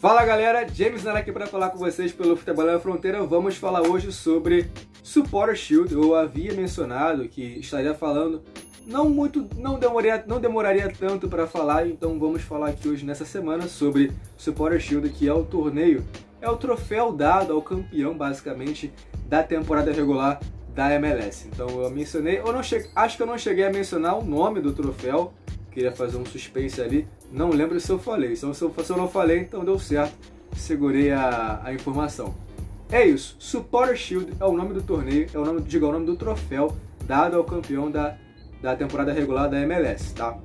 Fala galera, James Nara aqui para falar com vocês pelo Futebol na Fronteira. Vamos falar hoje sobre Supporter Shield. Eu havia mencionado que estaria falando não muito, não demoraria, não demoraria tanto para falar, então vamos falar aqui hoje nessa semana sobre Supporter Shield, que é o torneio, é o troféu dado ao campeão basicamente da temporada regular da MLS. Então eu mencionei, eu não cheguei, acho que eu não cheguei a mencionar o nome do troféu, queria fazer um suspense ali, não lembro se eu falei. Então, se eu, se eu não falei, então deu certo, segurei a, a informação. É isso, Supporter Shield é o nome do torneio, é o nome, diga, é o nome do troféu dado ao campeão da, da temporada regular da MLS, tá?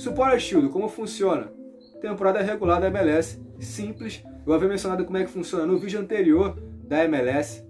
Supporter Shield, como funciona? Temporada regular da MLS, simples. Eu havia mencionado como é que funciona no vídeo anterior da MLS,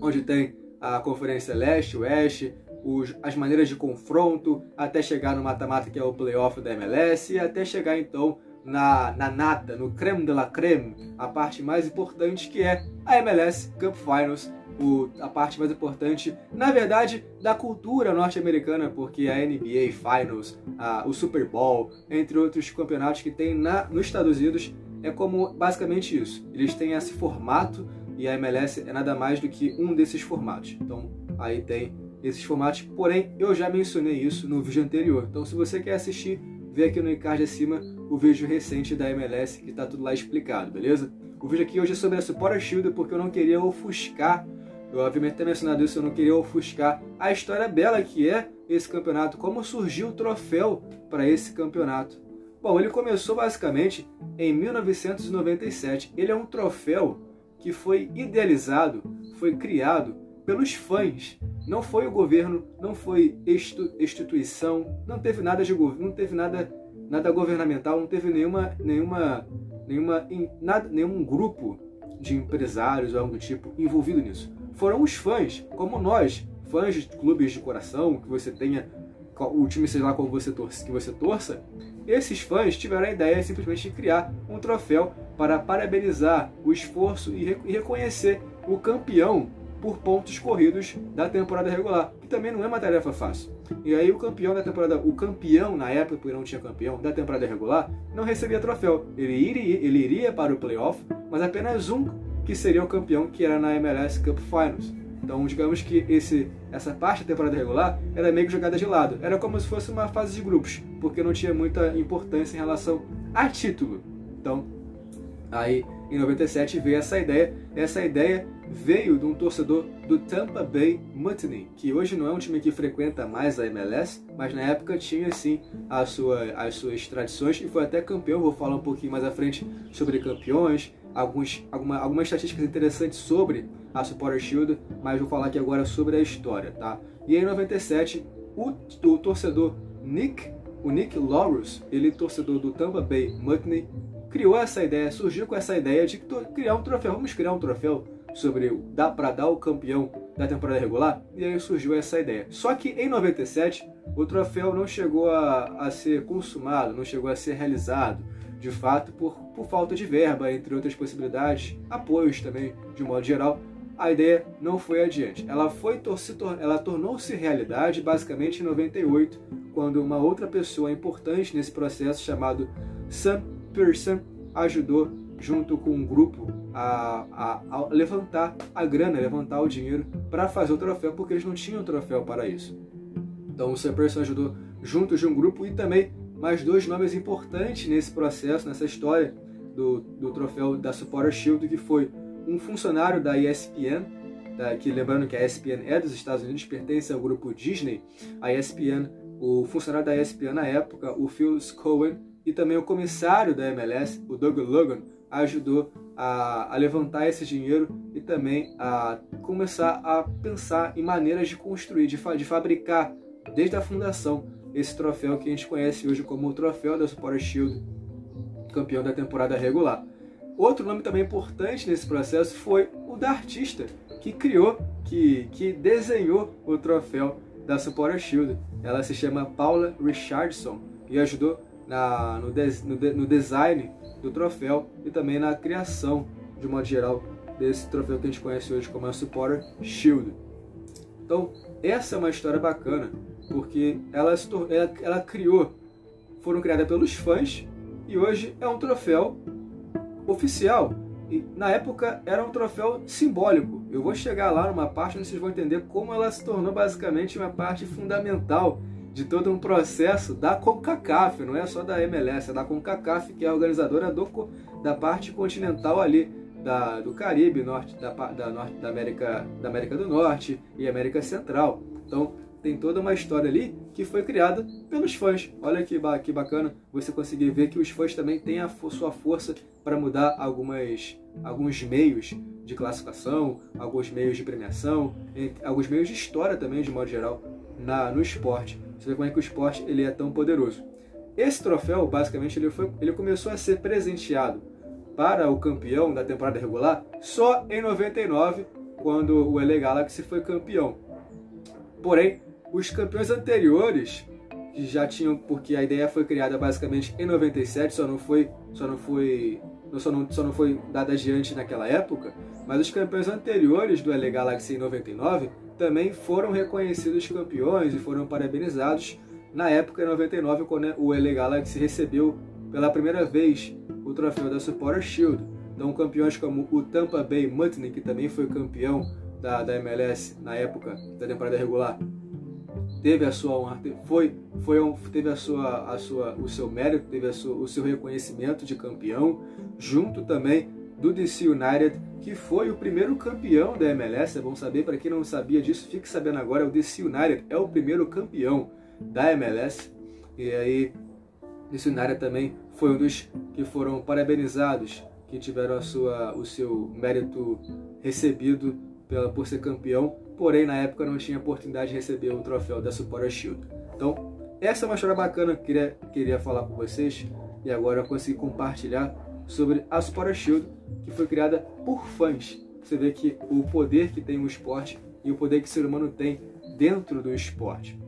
onde tem a Conferência Leste, Oeste, os, as maneiras de confronto, até chegar no mata-mata que é o playoff da MLS, e até chegar então na, na nata, no creme de la creme, a parte mais importante que é a MLS Cup Finals, o, a parte mais importante, na verdade, da cultura norte-americana, porque a NBA Finals, a, o Super Bowl, entre outros campeonatos que tem na, nos Estados Unidos, é como basicamente isso. Eles têm esse formato e a MLS é nada mais do que um desses formatos. Então, aí tem esses formatos, porém, eu já mencionei isso no vídeo anterior. Então, se você quer assistir, vê aqui no card acima o vídeo recente da MLS, que está tudo lá explicado, beleza? O vídeo aqui hoje é sobre a Supporter Shield, porque eu não queria ofuscar eu havia até mencionado isso, eu não queria ofuscar a história bela que é esse campeonato, como surgiu o troféu para esse campeonato. Bom, ele começou basicamente em 1997. Ele é um troféu que foi idealizado, foi criado pelos fãs. Não foi o governo, não foi instituição, não teve nada de não teve nada nada governamental, não teve nenhuma nenhuma nenhuma nada, nenhum grupo de empresários ou algo do tipo envolvido nisso foram os fãs, como nós, fãs de clubes de coração, que você tenha o time seja lá qual você torce, que você torça, esses fãs tiveram a ideia simplesmente de criar um troféu para parabenizar o esforço e, e reconhecer o campeão por pontos corridos da temporada regular, que também não é uma tarefa fácil. E aí o campeão da temporada, o campeão na época, porque não tinha campeão da temporada regular, não recebia troféu. Ele iria, ele iria para o playoff, mas apenas um que seria o campeão que era na MLS Cup Finals. Então, digamos que esse, essa parte da temporada regular era meio que jogada de lado. Era como se fosse uma fase de grupos, porque não tinha muita importância em relação a título. Então, aí em 97 veio essa ideia. Essa ideia veio de um torcedor do Tampa Bay Mutiny, que hoje não é um time que frequenta mais a MLS, mas na época tinha sim a sua, as suas tradições e foi até campeão. Vou falar um pouquinho mais à frente sobre campeões, alguns, alguma, algumas estatísticas interessantes sobre a Supporter Shield, mas vou falar aqui agora sobre a história, tá? E em 97, o, o torcedor Nick, o Nick Laurus, ele torcedor do Tampa Bay Mutiny, criou essa ideia, surgiu com essa ideia de criar um troféu. Vamos criar um troféu sobre dá para dar o campeão da temporada regular? E aí surgiu essa ideia. Só que em 97, o troféu não chegou a, a ser consumado, não chegou a ser realizado de fato, por, por falta de verba, entre outras possibilidades, apoios também, de modo geral, a ideia não foi adiante. Ela foi ela tornou-se realidade basicamente em 98, quando uma outra pessoa importante nesse processo chamado Sam Pearson ajudou junto com um grupo a, a, a levantar a grana, levantar o dinheiro para fazer o troféu, porque eles não tinham troféu para isso. Então o Sam Pearson ajudou junto de um grupo e também mais dois nomes importantes nesse processo, nessa história do, do troféu da Supporter Shield, que foi um funcionário da ESPN, tá, que lembrando que a ESPN é dos Estados Unidos, pertence ao grupo Disney, a ESPN, o funcionário da ESPN na época, o Phil Cohen, e também o comissário da MLS, o Doug Logan, ajudou a, a, levantar esse dinheiro e também a começar a pensar em maneiras de construir, de, fa de fabricar desde a fundação esse troféu que a gente conhece hoje como o troféu da Supporter Shield, campeão da temporada regular. Outro nome também importante nesse processo foi o da artista que criou, que, que desenhou o troféu da Supporter Shield. Ela se chama Paula Richardson e ajudou na, no, de, no, de, no design do troféu e também na criação de modo geral, desse troféu que a gente conhece hoje como a Supporter Shield. Então, essa é uma história bacana, porque ela, ela, ela criou, foram criadas pelos fãs, e hoje é um troféu oficial. E na época era um troféu simbólico. Eu vou chegar lá numa parte onde vocês vão entender como ela se tornou basicamente uma parte fundamental de todo um processo da CONCACAF, não é só da MLS, é da CONCACAF, que é a organizadora do, da parte continental ali, da, do Caribe, norte, da, da, norte, da, América, da América do Norte e América Central. Então, tem toda uma história ali que foi criada pelos fãs. Olha que, que bacana você conseguir ver que os fãs também têm a sua força para mudar algumas, alguns meios de classificação, alguns meios de premiação, alguns meios de história também, de modo geral, na, no esporte. Você vê como é que o esporte ele é tão poderoso. Esse troféu, basicamente, ele, foi, ele começou a ser presenteado para o campeão da temporada regular só em 99, quando o LA Galaxy foi campeão. Porém, os campeões anteriores que já tinham, porque a ideia foi criada basicamente em 97, só não foi, só não foi, só não, só não foi dada adiante naquela época, mas os campeões anteriores do LA Galaxy em 99 também foram reconhecidos campeões e foram parabenizados na época em 99, quando o LA Galaxy recebeu pela primeira vez o troféu da Supporter Shield. Então, campeões como o Tampa Bay Mutiny, que também foi campeão da, da MLS na época da temporada regular, teve a sua honra, foi, foi teve a sua, a sua, o seu mérito, teve a sua, o seu reconhecimento de campeão, junto também do DC United, que foi o primeiro campeão da MLS. É bom saber, para quem não sabia disso, fique sabendo agora, o DC United é o primeiro campeão da MLS. E aí, DC United também foi um dos que foram parabenizados, que tiveram a sua, o seu mérito recebido pela, por ser campeão porém na época não tinha oportunidade de receber o troféu da Supporter Shield. Então, essa é uma história bacana que queria, queria falar com vocês e agora eu consegui compartilhar sobre a Supporter Shield, que foi criada por fãs. Você vê que o poder que tem o esporte e o poder que o ser humano tem dentro do esporte.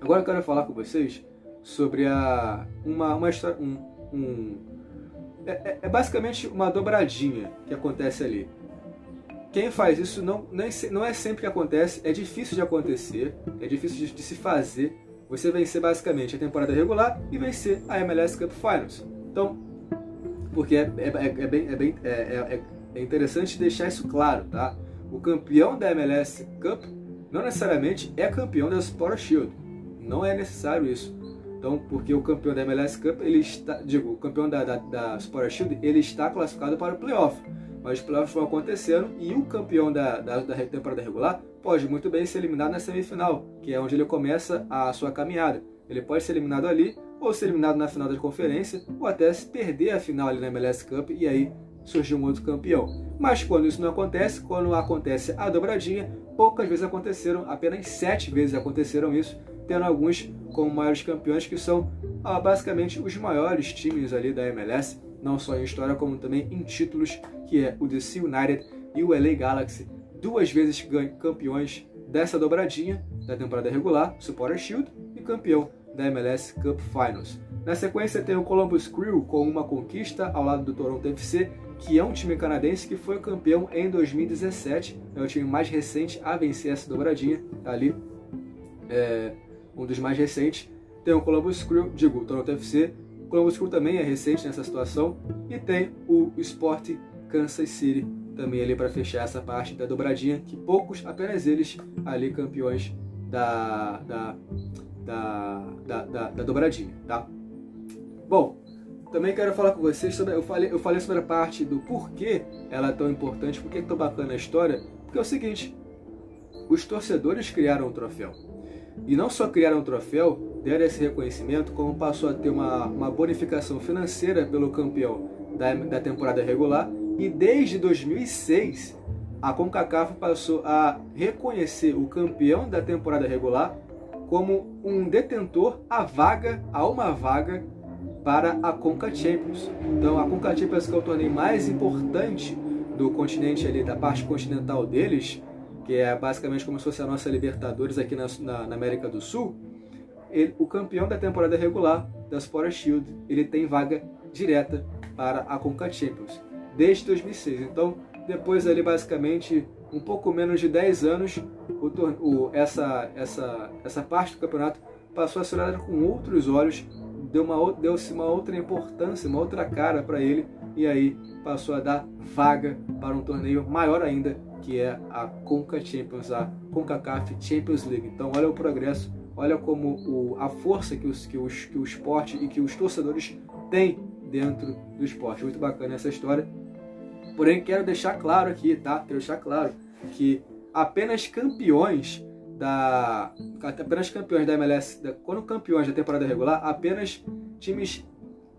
Agora eu quero falar com vocês sobre a, uma, uma história, um, um é, é, é basicamente uma dobradinha que acontece ali. Quem faz isso não, nem, não é sempre que acontece, é difícil de acontecer, é difícil de, de se fazer. Você vencer basicamente a temporada regular e vencer a MLS Cup Finals. Então, porque é, é, é, é bem, é, bem é, é, é, interessante deixar isso claro, tá? O campeão da MLS Cup não necessariamente é campeão da Sport Shield. Não é necessário isso. Então, porque o campeão da MLS Cup, ele está, digo, o campeão da, da, da Sport Shield, ele está classificado para o playoff mas os playoffs vão acontecendo e o campeão da, da, da, temporada regular pode muito bem ser eliminado na semifinal, que é onde ele começa a sua caminhada. Ele pode ser eliminado ali, ou ser eliminado na final da conferência, ou até se perder a final ali na MLS Cup e aí surgir um outro campeão. Mas quando isso não acontece, quando acontece a dobradinha, poucas vezes aconteceram, apenas sete vezes aconteceram isso, tendo alguns como maiores campeões que são ah, basicamente os maiores times ali da MLS não só em história, como também em títulos, que é o DC United e o LA Galaxy, duas vezes campeões dessa dobradinha da temporada regular, Supporter Shield, e campeão da MLS Cup Finals. Na sequência tem o Columbus Crew com uma conquista ao lado do Toronto FC, que é um time canadense que foi campeão em 2017, é o time mais recente a vencer essa dobradinha ali, é um dos mais recentes. Tem o Columbus Crew, digo, o Toronto FC, Columbus Crew também é recente nessa situação. E tem o Sport Kansas City também ali para fechar essa parte da dobradinha, que poucos, apenas eles ali campeões da, da, da, da, da, da dobradinha, tá? Bom, também quero falar com vocês sobre. Eu falei, eu falei sobre a parte do porquê ela é tão importante, por que é tão bacana a história, porque é o seguinte: os torcedores criaram o troféu. E não só criaram um troféu, deram esse reconhecimento, como passou a ter uma, uma bonificação financeira pelo campeão da, da temporada regular. E desde 2006, a CONCACAF passou a reconhecer o campeão da temporada regular como um detentor a vaga, a uma vaga para a Conca Champions. Então a Conca Champions que é o torneio mais importante do continente ali, da parte continental deles, que é basicamente como se fosse a nossa Libertadores aqui na, na, na América do Sul, ele, o campeão da temporada regular da Sport Shield, ele tem vaga direta para a Conca Champions. desde 2006. Então, depois ali basicamente um pouco menos de 10 anos, o, o, essa, essa, essa parte do campeonato passou a ser olhada com outros olhos, deu-se deu uma outra importância, uma outra cara para ele, e aí passou a dar vaga para um torneio maior ainda, que é a Conca Champions, a CONCACAF Champions League. Então olha o progresso, olha como o, a força que, os, que, os, que o esporte e que os torcedores têm dentro do esporte. Muito bacana essa história. Porém, quero deixar claro aqui, tá? Quero deixar claro que apenas campeões da apenas campeões da MLS, da, quando campeões da temporada regular, apenas times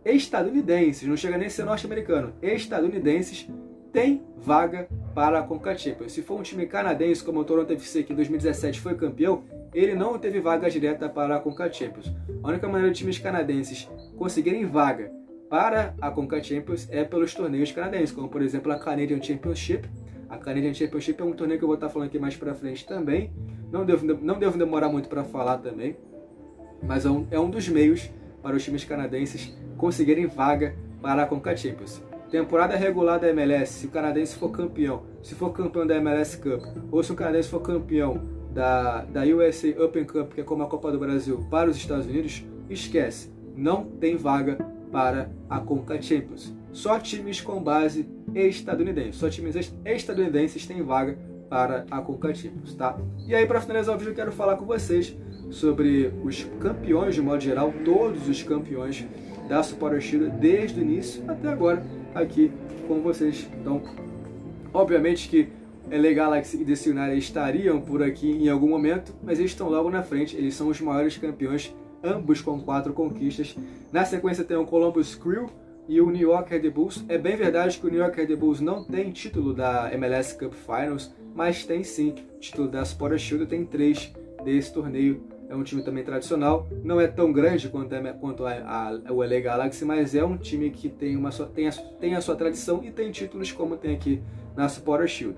estadunidenses, não chega nem a ser norte-americano, estadunidenses têm vaga para a Conca Champions. Se for um time canadense como o Toronto FC que em 2017 foi campeão, ele não teve vaga direta para a Conca Champions. A única maneira de times canadenses conseguirem vaga para a Conca Champions é pelos torneios canadenses, como por exemplo a Canadian Championship. A Canadian Championship é um torneio que eu vou estar falando aqui mais para frente também. Não devo, não devo demorar muito para falar também, mas é um, é um dos meios para os times canadenses conseguirem vaga para a Conca Champions. Temporada regular da MLS, se o canadense for campeão, se for campeão da MLS Cup, ou se o canadense for campeão da, da USA Open Cup, que é como a Copa do Brasil, para os Estados Unidos, esquece, não tem vaga para a Conca Champions. Só times com base estadunidense, só times estadunidenses têm vaga para a Conca Champions, tá? E aí para finalizar o vídeo eu quero falar com vocês sobre os campeões de modo geral, todos os campeões da Supporter Shield desde o início até agora aqui com vocês. Então, obviamente que legal Galaxy e DC United estariam por aqui em algum momento, mas eles estão logo na frente, eles são os maiores campeões ambos com quatro conquistas. Na sequência tem o Columbus Crew e o New York Red Bulls. É bem verdade que o New York Red Bulls não tem título da MLS Cup Finals, mas tem sim título da Sport Shield, tem três desse torneio. É um time também tradicional, não é tão grande quanto, é, quanto a, a, o LA Galaxy, mas é um time que tem, uma, tem, a, tem a sua tradição e tem títulos como tem aqui na Supporter Shield.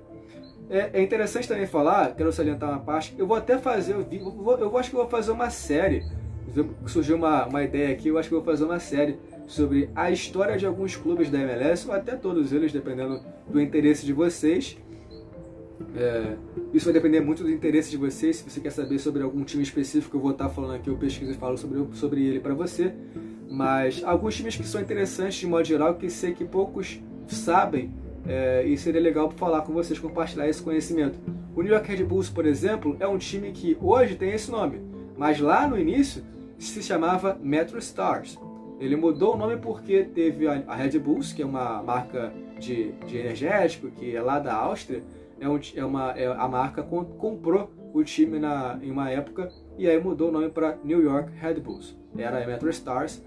É, é, interessante também falar, quero salientar uma parte, eu vou até fazer, eu, vou, eu acho que vou fazer uma série surgiu uma, uma ideia aqui, eu acho que vou fazer uma série sobre a história de alguns clubes da MLS, ou até todos eles, dependendo do interesse de vocês. É, isso vai depender muito do interesse de vocês. Se você quer saber sobre algum time específico, eu vou estar falando aqui, eu pesquiso e falo sobre, sobre ele para você. Mas alguns times que são interessantes de modo geral, que sei que poucos sabem, é, e seria legal falar com vocês, compartilhar esse conhecimento. O New York Red Bulls, por exemplo, é um time que hoje tem esse nome, mas lá no início se chamava Metro Stars. Ele mudou o nome porque teve a Red Bulls, que é uma marca de, de energético, que é lá da Áustria, é, um, é uma, é, a marca comprou o time na, em uma época e aí mudou o nome para New York Red Bulls. Era a Metro Stars.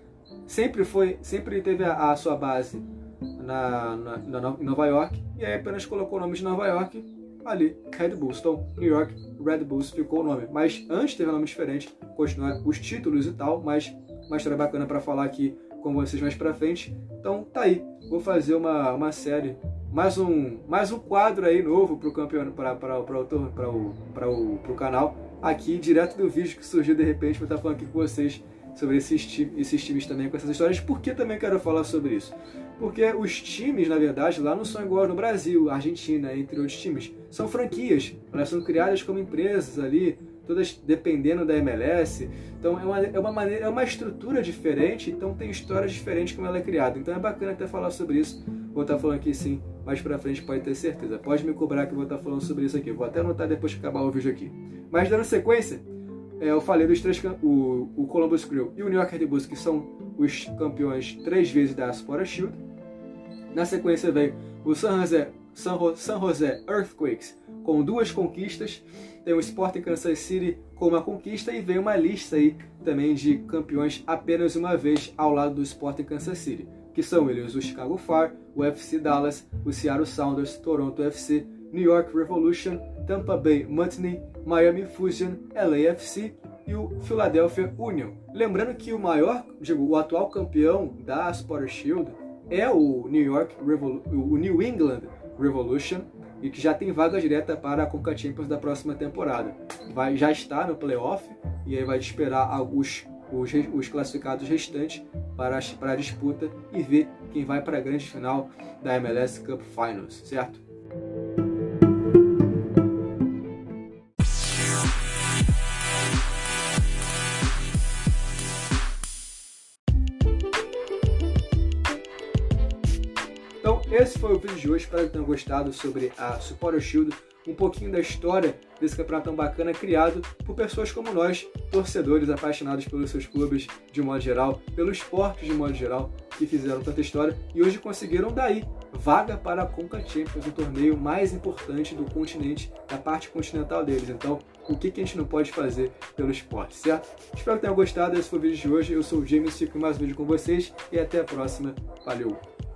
Sempre foi, sempre teve a, a sua base na, na, na, Nova York e aí apenas colocou o nome de Nova York ali, Red Bulls. Então, New York Red Bulls ficou o nome. Mas antes teve um nome diferente, continuar os títulos e tal, mas uma história bacana para falar aqui com vocês mais pra frente. Então, tá aí. Vou fazer uma, uma série, mais um, mais um quadro aí novo pro campeão, para para para o, para o, para o pro canal, aqui direto do vídeo que surgiu de repente, vou estar falando aqui com vocês sobre esses, esses times também, com essas histórias. Por que também quero falar sobre isso? Porque os times, na verdade, lá não são iguais no Brasil, Argentina, entre outros times. São franquias, elas são criadas como empresas ali, todas dependendo da MLS. Então é uma, é uma maneira, é uma estrutura diferente, então tem histórias diferentes como ela é criada. Então é bacana até falar sobre isso. Vou estar falando aqui sim, mais pra frente pode ter certeza. Pode me cobrar que eu vou estar falando sobre isso aqui. Vou até anotar depois que acabar o vídeo aqui. Mas dando sequência, é, eu falei dos três, o, o Columbus Crew e o New York Red Bulls, que são os campeões três vezes da Sport Shield. Na sequência vem o San Jose, San, San Jose Earthquakes, com duas conquistas. Tem o Sporting Kansas City com uma conquista e vem uma lista aí também de campeões apenas uma vez ao lado do Sporting Kansas City, que são eles o Chicago Fire, o FC Dallas, o Seattle Sounders, Toronto FC, New York Revolution, Tampa Bay Mutiny, Miami Fusion, LAFC e o Philadelphia Union. Lembrando que o maior, digo, o atual campeão da Sport Shield é o New York Revolu o New England Revolution e que já tem vaga direta para a Conca Champions da próxima temporada. Vai já está no playoff e aí vai esperar alguns os, os classificados restantes para, para a disputa e ver quem vai para a grande final da MLS Cup Finals, certo? Então, esse foi o vídeo de hoje. Espero que tenham gostado sobre a Supporter Shield, um pouquinho da história desse campeonato tão bacana criado por pessoas como nós, torcedores apaixonados pelos seus clubes de modo geral, pelo esporte de modo geral, que fizeram tanta história e hoje conseguiram daí vaga para a Conca Champions, o torneio mais importante do continente, da parte continental deles. Então, o que, que a gente não pode fazer pelo esporte, certo? Espero que tenham gostado. Esse foi o vídeo de hoje. Eu sou o James, fico mais um vídeo com vocês e até a próxima. Valeu!